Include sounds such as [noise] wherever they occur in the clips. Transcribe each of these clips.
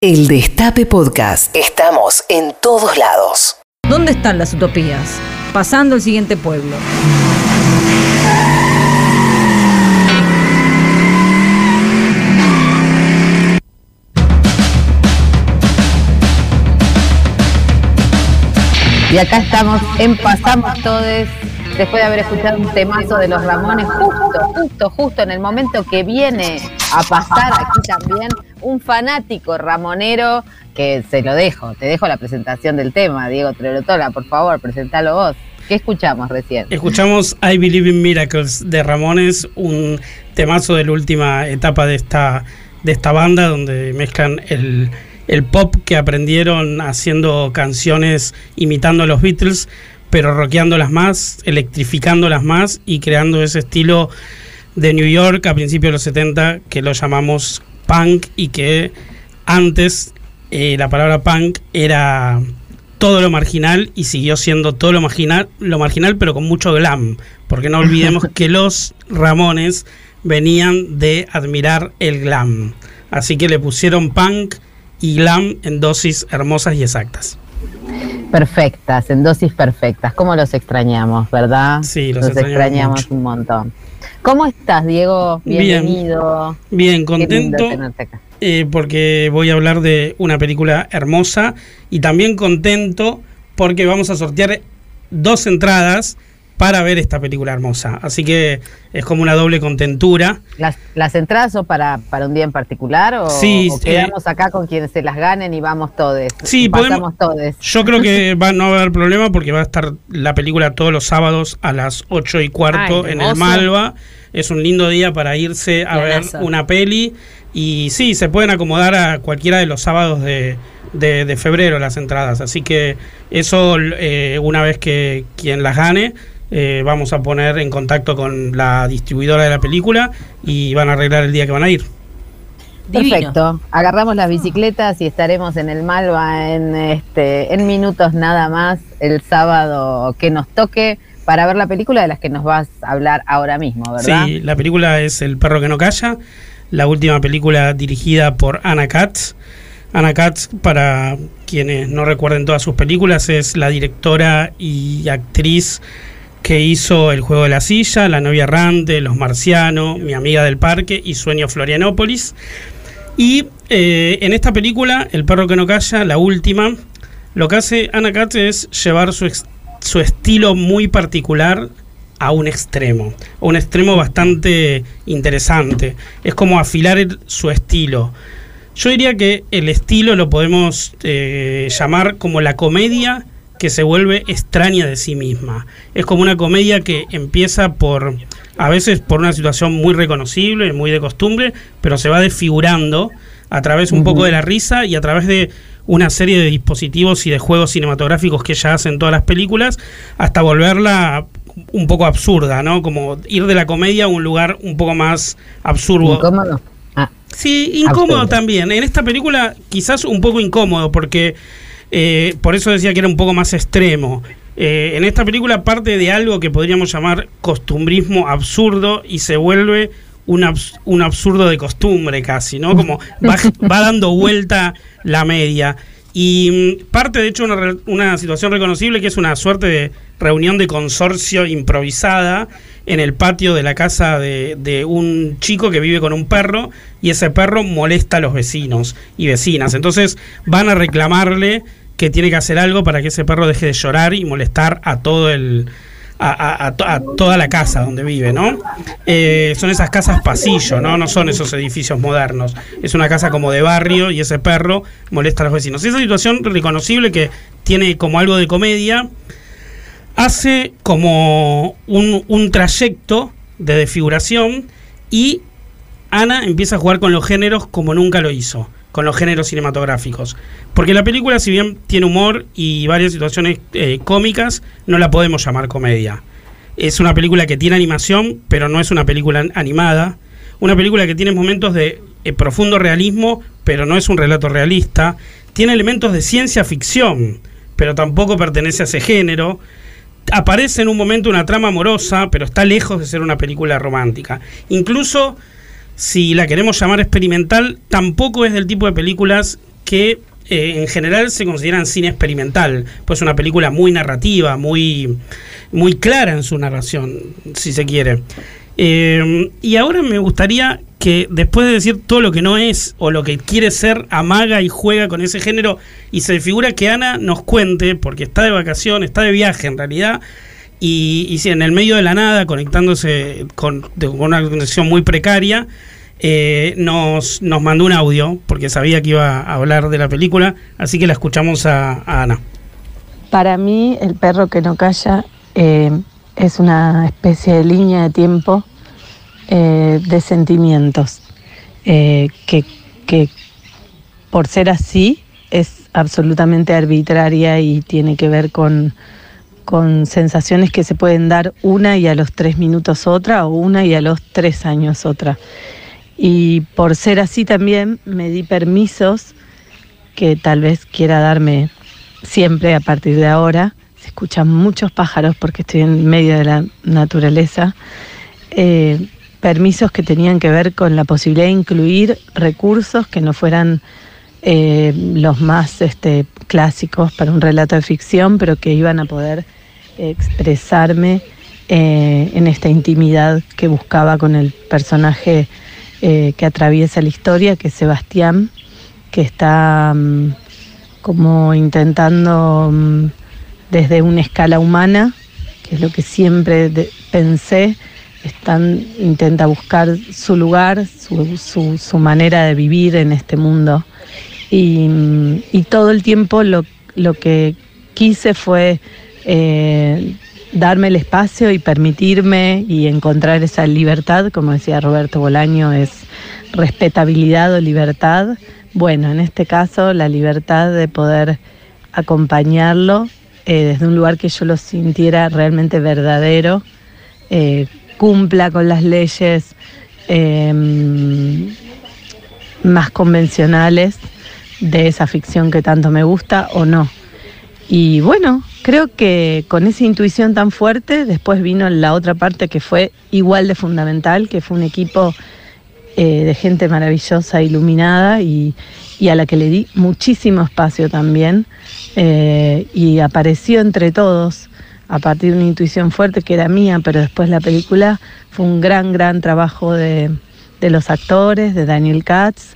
El Destape Podcast. Estamos en todos lados. ¿Dónde están las utopías? Pasando el siguiente pueblo. Y acá estamos en Pasamos Todos, después de haber escuchado un temazo de los Ramones, justo, justo, justo en el momento que viene a pasar aquí también un fanático ramonero, que se lo dejo, te dejo la presentación del tema, Diego Trerotola, por favor, presentalo vos. ¿Qué escuchamos recién? Escuchamos I Believe in Miracles de Ramones, un temazo de la última etapa de esta, de esta banda, donde mezclan el el pop que aprendieron haciendo canciones imitando a los Beatles, pero rockeándolas más, electrificándolas más y creando ese estilo de New York a principios de los 70 que lo llamamos punk y que antes eh, la palabra punk era todo lo marginal y siguió siendo todo lo marginal, lo marginal pero con mucho glam, porque no olvidemos [laughs] que los Ramones venían de admirar el glam. Así que le pusieron punk y glam en dosis hermosas y exactas. Perfectas, en dosis perfectas. ¿Cómo los extrañamos, verdad? Sí, los, extrañamos, un montón. ¿Cómo estás, Diego? Bienvenido. Bien, contento. Eh, porque voy a hablar de una película hermosa y también contento porque vamos a sortear dos entradas para ver esta película hermosa. Así que es como una doble contentura. ¿Las, las entradas son para, para un día en particular o, sí, quedamos acá con quienes se las ganen y vamos todos? Sí, todos. Yo creo que [laughs] va, no va a haber problema porque va a estar la película todos los sábados a las 8 y cuarto en el Malva. Es un lindo día para irse a ver una peli. Y sí, se pueden acomodar a cualquiera de los sábados de, de, febrero las entradas. Así que eso, eh, una vez que quien las gane, eh, vamos a poner en contacto con la distribuidora de la película y van a arreglar el día que van a ir. Perfecto. Agarramos las bicicletas y estaremos en el Malva en este en minutos nada más el sábado que nos toque para ver la película de las que nos vas a hablar ahora mismo, ¿verdad? Sí, la película es El perro que no calla, la última película dirigida por Anna Katz. Anna Katz, para quienes no recuerden todas sus películas, es la directora y actriz que hizo El juego de la silla, La novia errante, Los marcianos, Mi amiga del parque y Sueño Florianópolis. Y eh, en esta película, El perro que no calla, la última, lo que hace Ana Katz es llevar su, su estilo muy particular a un extremo, un extremo bastante interesante. Es como afilar su estilo. Yo diría que el estilo lo podemos eh, llamar como la comedia que se vuelve extraña de sí misma. Es como una comedia que empieza por, a veces por una situación muy reconocible, muy de costumbre, pero se va desfigurando a través un poco de la risa y a través de una serie de dispositivos y de juegos cinematográficos que ella hace en todas las películas, hasta volverla un poco absurda, ¿no? Como ir de la comedia a un lugar un poco más absurdo. ¿Incómodo? Ah, sí, incómodo también. En esta película quizás un poco incómodo porque eh, por eso decía que era un poco más extremo. Eh, en esta película parte de algo que podríamos llamar costumbrismo absurdo y se vuelve un, un absurdo de costumbre casi, ¿no? Como va, va dando vuelta la media. Y mm, parte, de hecho, una, una situación reconocible que es una suerte de reunión de consorcio improvisada en el patio de la casa de, de, un chico que vive con un perro y ese perro molesta a los vecinos y vecinas. Entonces van a reclamarle que tiene que hacer algo para que ese perro deje de llorar y molestar a todo el, a, toda la casa donde vive, ¿no? Eh, son esas casas pasillo, ¿no? No son esos edificios modernos. Es una casa como de barrio y ese perro molesta a los vecinos. Esa situación reconocible que tiene como algo de comedia, hace como un, un trayecto de desfiguración y Ana empieza a jugar con los géneros como nunca lo hizo con los géneros cinematográficos. Porque la película, si bien tiene humor y varias situaciones eh, cómicas, no la podemos llamar comedia. Es una película que tiene animación, pero no es una película animada. Una película que tiene momentos de eh, profundo realismo, pero no es un relato realista. Tiene elementos de ciencia ficción, pero tampoco pertenece a ese género. Aparece en un momento una trama amorosa, pero está lejos de ser una película romántica. Incluso si la queremos llamar experimental, tampoco es del tipo de películas que eh, en general se consideran cine experimental, pues una película muy narrativa, muy, muy clara en su narración, si se quiere. Eh, y ahora me gustaría que después de decir todo lo que no es o lo que quiere ser, amaga y juega con ese género y se figura que Ana nos cuente, porque está de vacación, está de viaje en realidad, y, y si en el medio de la nada, conectándose con, una conexión muy precaria, eh, nos, nos mandó un audio porque sabía que iba a hablar de la película, así que la escuchamos a, Ana. Para mí, El perro que no calla eh, es una especie de línea de tiempo eh, de sentimientos que, por ser así, es absolutamente arbitraria y tiene que ver con, con sensaciones que se pueden dar una y a los tres minutos otra o una y a los tres años otra. Y por ser así también me di permisos que tal vez quiera darme siempre a partir de ahora. Se escuchan muchos pájaros porque estoy en medio de la naturaleza. Eh, permisos que tenían que ver con la posibilidad de incluir recursos que no fueran eh, los más este, clásicos para un relato de ficción, pero que iban a poder expresarme eh, en esta intimidad que buscaba con el personaje eh, que atraviesa la historia, que es Sebastián, que está um, como intentando um, desde una escala humana, que es lo que siempre pensé, intenta buscar su lugar, su, manera de vivir en este mundo. Y, y todo el tiempo lo, que quise fue eh, darme el espacio y permitirme y encontrar esa libertad, como decía Roberto Bolaño, es respetabilidad o libertad. Bueno, en este caso la libertad de poder acompañarlo eh, desde un lugar que yo lo sintiera realmente verdadero, eh, cumpla con las leyes eh, más convencionales de esa ficción que tanto me gusta o no. Y bueno, creo que con esa intuición tan fuerte, después vino la otra parte que fue igual de fundamental, que fue un equipo eh, de gente maravillosa, iluminada y, a la que le di muchísimo espacio también. Eh, y apareció entre todos a partir de una intuición fuerte que era mía, pero después la película fue un gran, gran trabajo de, de los actores, de Daniel Katz,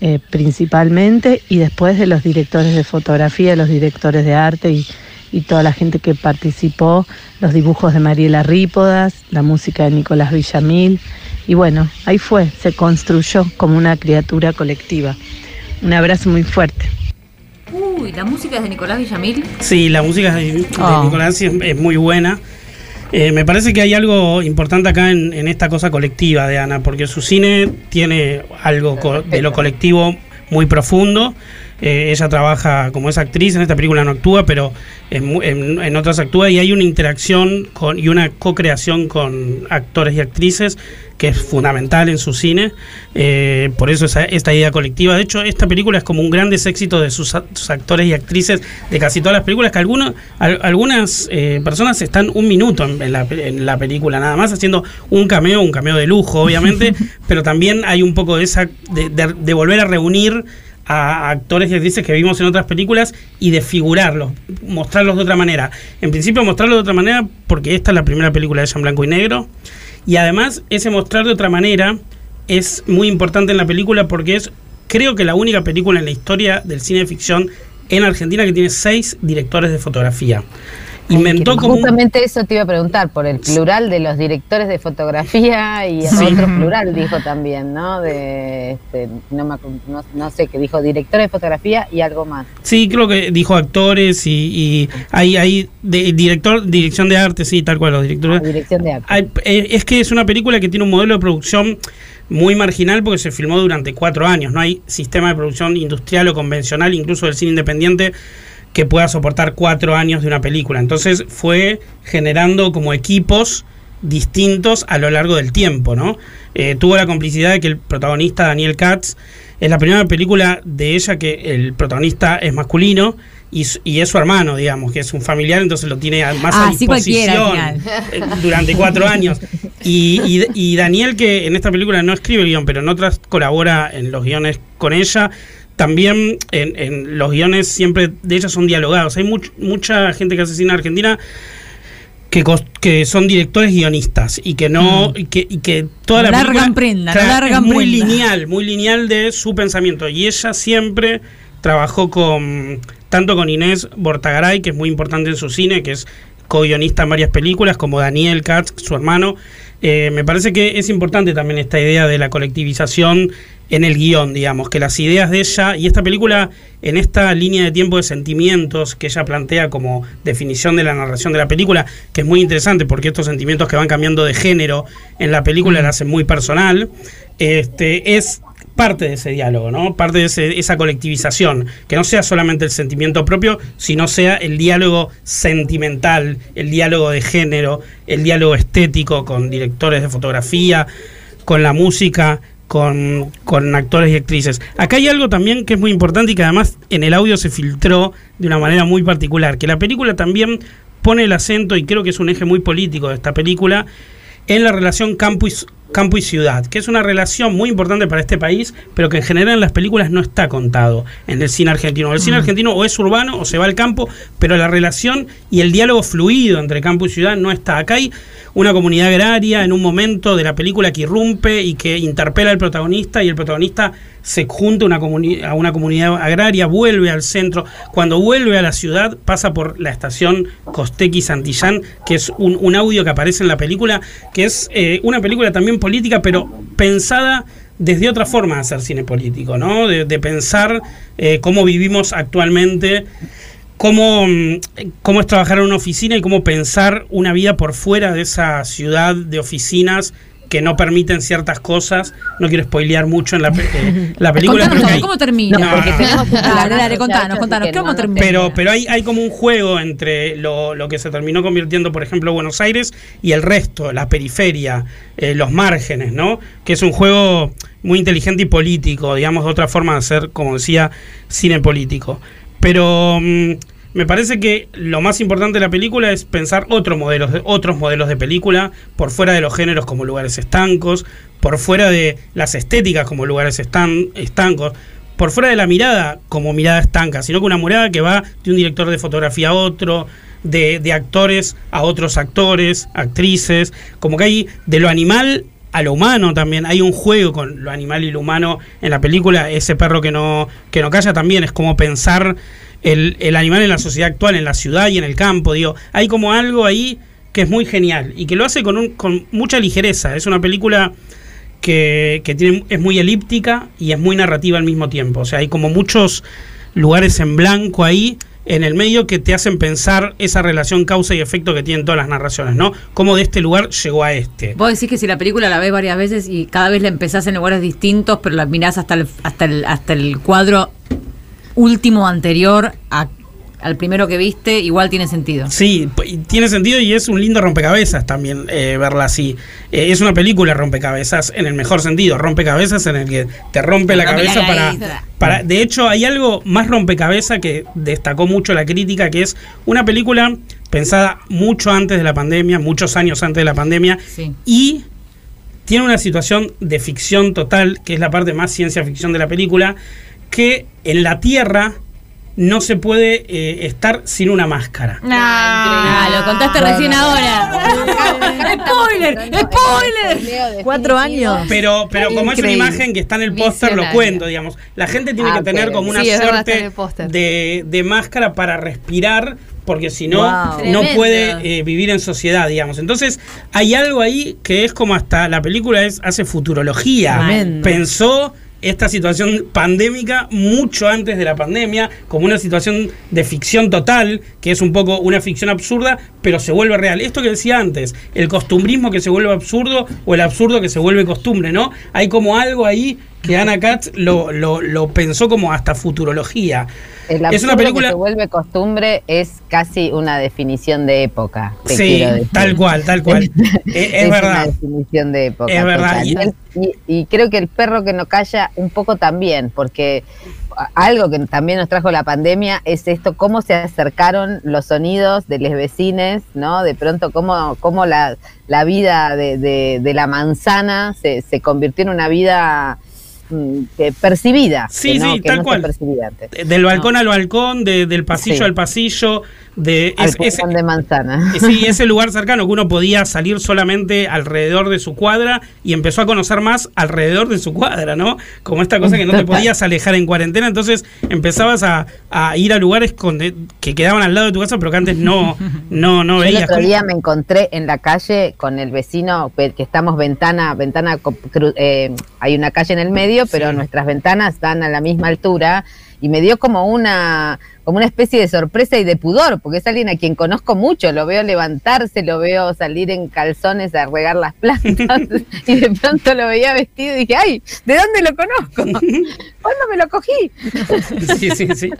eh, principalmente, y después de los directores de fotografía, los directores de arte y, y, toda la gente que participó, los dibujos de Mariela Rípodas, la música de Nicolás Villamil, y bueno, ahí fue, se construyó como una criatura colectiva. Un abrazo muy fuerte. Uy, ¿la música es de Nicolás Villamil? Sí, la música de, de Ah. Nicolás es, es, muy buena. Eh, me parece que hay algo importante acá en, en, esta cosa colectiva de Ana, porque su cine tiene algo de lo colectivo muy profundo. Eh, ella trabaja como es actriz, en esta película no actúa, pero en, en, en otras actúa y hay una interacción con, y una co-creación con actores y actrices que es fundamental en su cine. Eh, por eso esa, esta idea colectiva. De hecho, esta película es como un gran éxito de sus, sus, actores y actrices de casi todas las películas, que algunos, al, algunas eh, personas están un minuto en, en, la, en, la, película, nada más haciendo un cameo, un cameo de lujo, obviamente, [laughs] pero también hay un poco de esa, de, de, de volver a reunir a actores y actrices que vimos en otras películas y de figurarlos, mostrarlos de otra manera. En principio mostrarlos de otra manera porque esta es la primera película de ella en blanco y negro. Y además ese mostrar de otra manera es muy importante en la película porque es creo que la única película en la historia del cine de ficción en Argentina que tiene seis directores de fotografía. Inventó Ay, como justamente eso te iba a preguntar por el plural de los directores de fotografía y sí. otro [laughs] plural dijo también no de este, no, me, no, no, sé qué dijo directores de fotografía y algo más. Sí creo que dijo actores y, y hay hay de, director dirección de arte sí tal cual los directores. Ah, dirección de arte. Hay, eh, es que es una película que tiene un modelo de producción muy marginal porque se filmó durante cuatro años no hay sistema de producción industrial o convencional incluso del cine independiente que pueda soportar cuatro años de una película. Entonces fue generando como equipos distintos a lo largo del tiempo, ¿no? Eh, tuvo la complicidad de que el protagonista Daniel Katz es la primera película de ella que el protagonista es masculino y, y, es su hermano, digamos, que es un familiar, entonces lo tiene más ah, a disposición sí durante cuatro años. Y, y, y, Daniel, que en esta película no escribe el guion, pero en otras colabora en los guiones con ella, también en, los guiones siempre de ellas son dialogados. Hay mucha gente que hace cine en Argentina que, que son directores guionistas y que no mm. y que, y que toda la largan prenda, largan es muy lineal, muy lineal de su pensamiento y ella siempre trabajó con tanto con Inés Bortagaray, que es muy importante en su cine, que es co-guionista en varias películas, como Daniel Katz, su hermano. Eh, me parece que es importante también esta idea de la colectivización en el guion, digamos, que las ideas de ella y esta película, en esta línea de tiempo de sentimientos que ella plantea como definición de la narración de la película, que es muy interesante porque estos sentimientos que van cambiando de género en la película la hacen muy personal, este, es parte de ese diálogo, ¿no? Parte de esa colectivización, que no sea solamente el sentimiento propio, sino sea el diálogo sentimental, el diálogo de género, el diálogo estético con directores de fotografía, con la música, con, con, actores y actrices. Acá hay algo también que es muy importante y que además en el audio se filtró de una manera muy particular, que la película también pone el acento, y creo que es un eje muy político de esta película, en la relación campus campo y ciudad, que es una relación muy importante para este país, pero que en general en las películas no está contado en el cine argentino. El cine argentino o es urbano o se va al campo, pero la relación y el diálogo fluido entre campo y ciudad no está. Acá hay una comunidad agraria en un momento de la película que irrumpe y que interpela al protagonista y el protagonista se junta una a una comunidad agraria, vuelve al centro. Cuando vuelve a la ciudad pasa por la estación Costequi Santillán, que es un, audio que aparece en la película, que es eh, una película también política, pero pensada desde otra forma de hacer cine político, ¿no? De, pensar eh, cómo vivimos actualmente cómo, mm, cómo es trabajar en una oficina y cómo pensar una vida por fuera de esa ciudad de oficinas que no permiten ciertas cosas. No quiero spoilear mucho en la, eh, [laughs] la película. pero ¿Cómo termina? dale, dale, contanos, contanos. ¿Cómo termina? Pero, pero hay, hay como un juego entre lo, lo, que se terminó convirtiendo, por ejemplo, Buenos Aires y el resto, la periferia, eh, los márgenes, ¿no? Que es un juego muy inteligente y político, digamos, de otra forma de hacer, como decía, cine político. Pero mm, me parece que lo más importante de la película es pensar otros modelos, otros modelos de película, por fuera de los géneros como lugares estancos, por fuera de las estéticas como lugares estan, estancos, por fuera de la mirada como mirada estanca, sino que una mirada que va de un director de fotografía a otro, de, de actores a otros actores, actrices, como que hay de lo animal a lo humano también. Hay un juego con lo animal y lo humano en la película. Ese perro que no, que no calla también es como pensar el, el animal en la sociedad actual, en la ciudad y en el campo. Digo, hay como algo ahí que es muy genial y que lo hace con, un, con mucha ligereza. Es una película que, que tiene, es muy elíptica y es muy narrativa al mismo tiempo. O sea, hay como muchos lugares en blanco ahí en el medio que te hacen pensar esa relación causa y efecto que tienen todas las narraciones, ¿no? Cómo de este lugar llegó a este. Vos decís que si la película la ves varias veces y cada vez la empezás en lugares distintos, pero la mirás hasta el, hasta el, hasta el cuadro último anterior a al primero que viste, igual tiene sentido. Sí, tiene sentido y es un lindo rompecabezas también eh, verla así. Eh, es una película rompecabezas en el mejor sentido, rompecabezas en el que te rompe la cabeza para, para... De hecho, hay algo más rompecabezas que destacó mucho la crítica, que es una película pensada mucho antes de la pandemia, muchos años antes de la pandemia, y tiene una situación de ficción total, que es la parte más ciencia ficción de la película, que en la Tierra no se puede eh, estar sin una máscara. Ah, lo contaste recién ahora. [laughs] ¡Spoiler! ¡Spoiler! Cuatro años. Pero, pero como es una imagen que está en el póster, lo cuento, digamos. La gente tiene que ah, tener como una suerte de, de, máscara para respirar porque si no, no puede eh, vivir en sociedad, digamos. Entonces, hay algo ahí que es como hasta la película es hace futurología. Pensó esta situación pandémica mucho antes de la pandemia, como una situación de ficción total, que es un poco una ficción absurda, pero se vuelve real. Esto que decía antes, el costumbrismo que se vuelve absurdo o el absurdo que se vuelve costumbre, ¿no? Hay como algo ahí que Ana Katz lo, lo, lo pensó como hasta futurología. es una película que se vuelve costumbre es casi una definición de época. sí, tal cual, tal cual. [laughs] es, verdad. Una definición de época. Es verdad. Y, creo que el perro que no calla un poco también, porque algo que también nos trajo la pandemia es esto, cómo se acercaron los sonidos de los vecines, ¿no? De pronto cómo, cómo la, la vida de, de, la manzana se, se convirtió en una vida que percibida. Sí, que no- sí, que tal no cual. Del balcón al balcón, de- del pasillo Sí. al pasillo, de Al es- ese- de manzana. Eh, Sí, ese lugar cercano que uno podía salir solamente alrededor de su cuadra y empezó a conocer más alrededor de su cuadra, ¿no? Como esta cosa que no te [laughs] podías alejar en cuarentena, entonces empezabas a, a ir a lugares con de- que quedaban al lado de tu casa, pero que antes no, [laughs] no, no Yo el veías. otro ¿Cómo- día me encontré en la calle con el vecino que estamos ventana, ventana, eh, hay una calle en el medio, pero Sí. nuestras ventanas están a la misma altura y me dio como una, como una especie de sorpresa y de pudor, porque es alguien a quien conozco mucho, lo veo levantarse, lo veo salir en calzones a regar las plantas [laughs] y de pronto lo veía vestido y dije, ay, ¿de dónde lo conozco? [laughs] ¿Cuándo me lo cogí? Sí, sí, sí.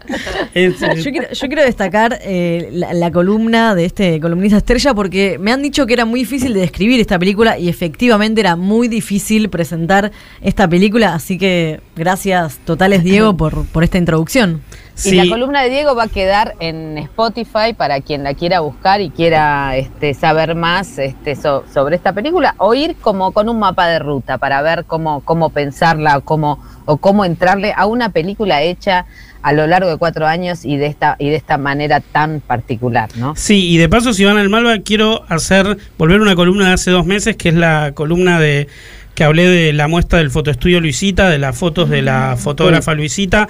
Es, Yo quiero, yo quiero destacar eh, la, la columna de este columnista estrella porque me han dicho que era muy difícil de describir esta película y efectivamente era muy difícil presentar esta película, así que gracias totales Diego por, por esta introducción. Y sí. la columna de Diego va a quedar en Spotify para quien la quiera buscar y quiera este, saber más este, so- sobre esta película o ir como con un mapa de ruta para ver cómo, cómo pensarla o cómo, o cómo entrarle a una película hecha a lo largo de cuatro años y de esta, y de esta manera tan particular, ¿no? Sí, y de paso, si van al Malva, quiero hacer, volver a una columna de hace dos meses, que es la columna de que hablé de la muestra del fotoestudio Luisita, de las fotos de la fotógrafa Luisita,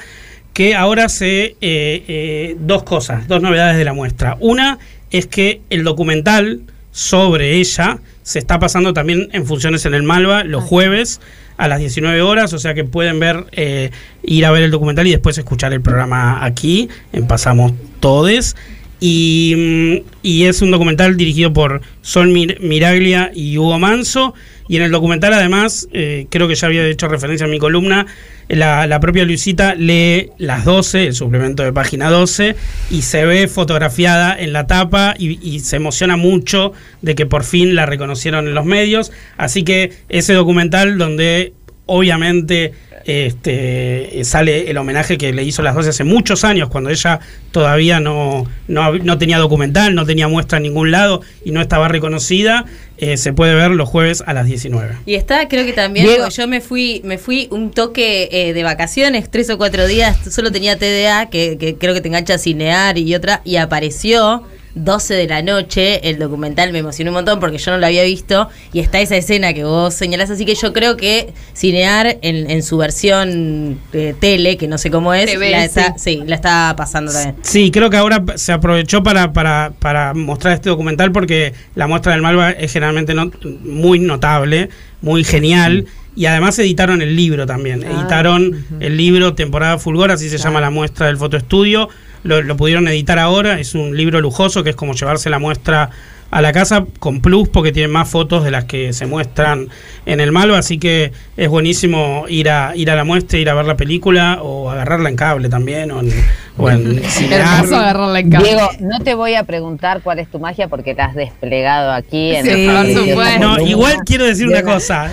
que ahora se... eh, eh, dos cosas, dos novedades de la muestra. Una es que el documental sobre ella se está pasando también en funciones en el Malva los jueves a las 19 horas, o sea que pueden ver, eh, ir a ver el documental y después escuchar el programa aquí, en Pasamos Todes. Y, mm, y es un documental dirigido por Sol Mir- Miraglia y Hugo Manso. Y en el documental, además, eh, creo que ya había hecho referencia en mi columna, la, la propia Luisita lee las 12, el suplemento de página 12, y se ve fotografiada en la tapa y se emociona mucho de que por fin la reconocieron en los medios. Así que ese documental donde obviamente este, sale el homenaje que le hizo las 12 hace muchos años, cuando ella todavía no, no, no tenía documental, no tenía muestra en ningún lado y no estaba reconocida, eh, se puede ver los jueves a las 19. Y está, creo que también, Diego. porque yo me fui, me fui un toque eh, de vacaciones, tres o cuatro días, solo tenía TDA, que, que creo que te engancha a cinear y otra, y apareció 12 de la noche, el documental me emocionó un montón porque yo no lo había visto, y está esa escena que vos señalás, así que yo creo que cinear en, en su versión de tele, que no sé cómo es, TV, la está, sí, la está pasando también. Sí, creo que ahora se aprovechó para, para, para mostrar este documental porque la muestra del Malva es generalmente no- muy notable, muy genial. Y además editaron el libro también. editaron el libro Temporada Fulgor, así se llama la muestra del fotoestudio. Lo, lo pudieron editar ahora. Es un libro lujoso que es como llevarse la muestra a la casa con plus porque tiene más fotos de las que se muestran en el Malva. Así que es buenísimo ir a, ir a la muestra, ir a ver la película o agarrarla en cable también o en, o en [laughs] agarrarla en cable. Diego, no te voy a preguntar cuál es tu magia porque la has desplegado aquí en Sí, supuesto. No, igual quiero decir una cosa.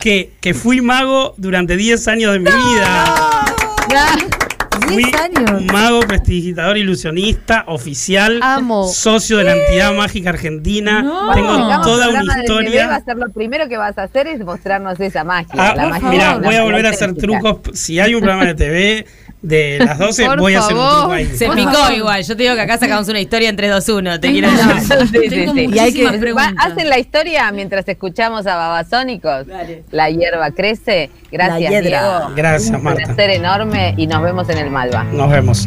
Que, que fui mago durante 10 años de mi vida. Fui 10 años. mago, prestidigitador, ilusionista, oficial, Amo. socio de la entidad mágica argentina. No. Tengo toda una bebé, va a historia. ser lo primero que vas a hacer es mostrarnos esa magia. Ah, la magia mira, voy a volver a hacer trucos. Si hay un programa de TV [laughs] de las [laughs] 12, Por voy a hacer un truco ahí. Se Por picó favor. igual, yo te digo que acá sacamos una historia en 3-2-1, te quiero Sí, decir. sí, Tengo sí. Y hay que- Va-. Hacen la historia mientras escuchamos a Babasónicos. Dale. La hierba crece. Gracias. Diego. Gracias, Un Marta. placer enorme y nos vemos en el Malva. Nos vemos.